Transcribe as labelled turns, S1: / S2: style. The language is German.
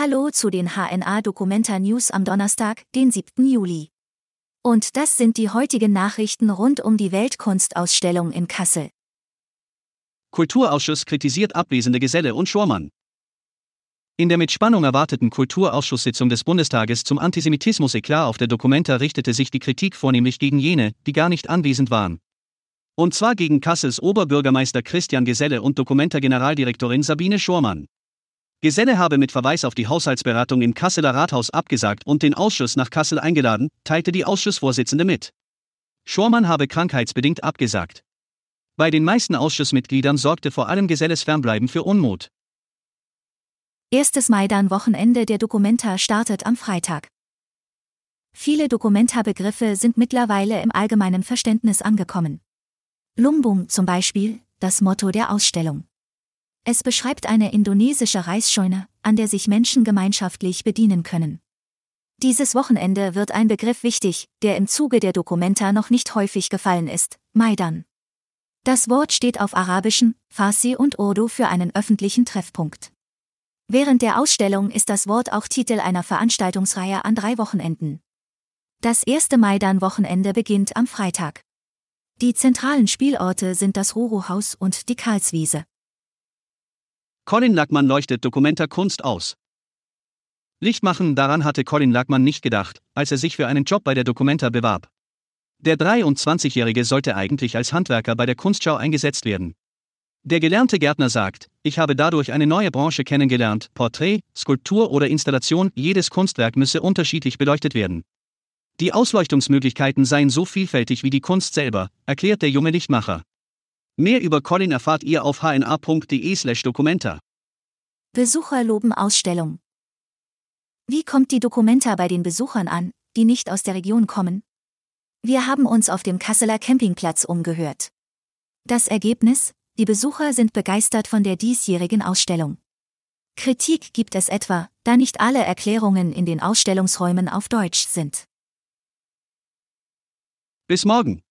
S1: Hallo zu den HNA Documenta News am Donnerstag, den 7. Juli. Und das sind die heutigen Nachrichten rund um die Weltkunstausstellung in Kassel.
S2: Kulturausschuss kritisiert abwesende Geselle und Schormann. In der mit Spannung erwarteten Kulturausschusssitzung des Bundestages zum Antisemitismus-Eklat auf der Documenta richtete sich die Kritik vornehmlich gegen jene, die gar nicht anwesend waren. Und zwar gegen Kassels Oberbürgermeister Christian Geselle und Documenta-Generaldirektorin Sabine Schormann. Geselle habe mit Verweis auf die Haushaltsberatung im Kasseler Rathaus abgesagt und den Ausschuss nach Kassel eingeladen, teilte die Ausschussvorsitzende mit. Schormann habe krankheitsbedingt abgesagt. Bei den meisten Ausschussmitgliedern sorgte vor allem Geselles Fernbleiben für Unmut.
S1: Erstes Maidan-Wochenende der Documenta startet am Freitag. Viele Documenta-Begriffe sind mittlerweile im allgemeinen Verständnis angekommen. Lumbung zum Beispiel, das Motto der Ausstellung. Es beschreibt eine indonesische Reisscheune, an der sich Menschen gemeinschaftlich bedienen können. Dieses Wochenende wird ein Begriff wichtig, der im Zuge der Documenta noch nicht häufig gefallen ist, Maidan. Das Wort steht auf Arabischen, Farsi und Urdu für einen öffentlichen Treffpunkt. Während der Ausstellung ist das Wort auch Titel einer Veranstaltungsreihe an drei Wochenenden. Das erste Maidan-Wochenende beginnt am Freitag. Die zentralen Spielorte sind das Ruru-Haus und die Karlswiese.
S2: Colin Lackmann leuchtet Dokumenta Kunst aus. Licht machen, daran hatte Colin Lackmann nicht gedacht, als er sich für einen Job bei der Documenta bewarb. Der 23-Jährige sollte eigentlich als Handwerker bei der Kunstschau eingesetzt werden. Der gelernte Gärtner sagt, ich habe dadurch eine neue Branche kennengelernt, Porträt, Skulptur oder Installation, jedes Kunstwerk müsse unterschiedlich beleuchtet werden. Die Ausleuchtungsmöglichkeiten seien so vielfältig wie die Kunst selber, erklärt der junge Lichtmacher. Mehr über Colin erfahrt ihr auf hna.de/slash Documenta.
S1: Besucher loben Ausstellung. Wie kommt die Documenta bei den Besuchern an, die nicht aus der Region kommen? Wir haben uns auf dem Kasseler Campingplatz umgehört. Das Ergebnis? Die Besucher sind begeistert von der diesjährigen Ausstellung. Kritik gibt es etwa, da nicht alle Erklärungen in den Ausstellungsräumen auf Deutsch sind.
S2: Bis morgen.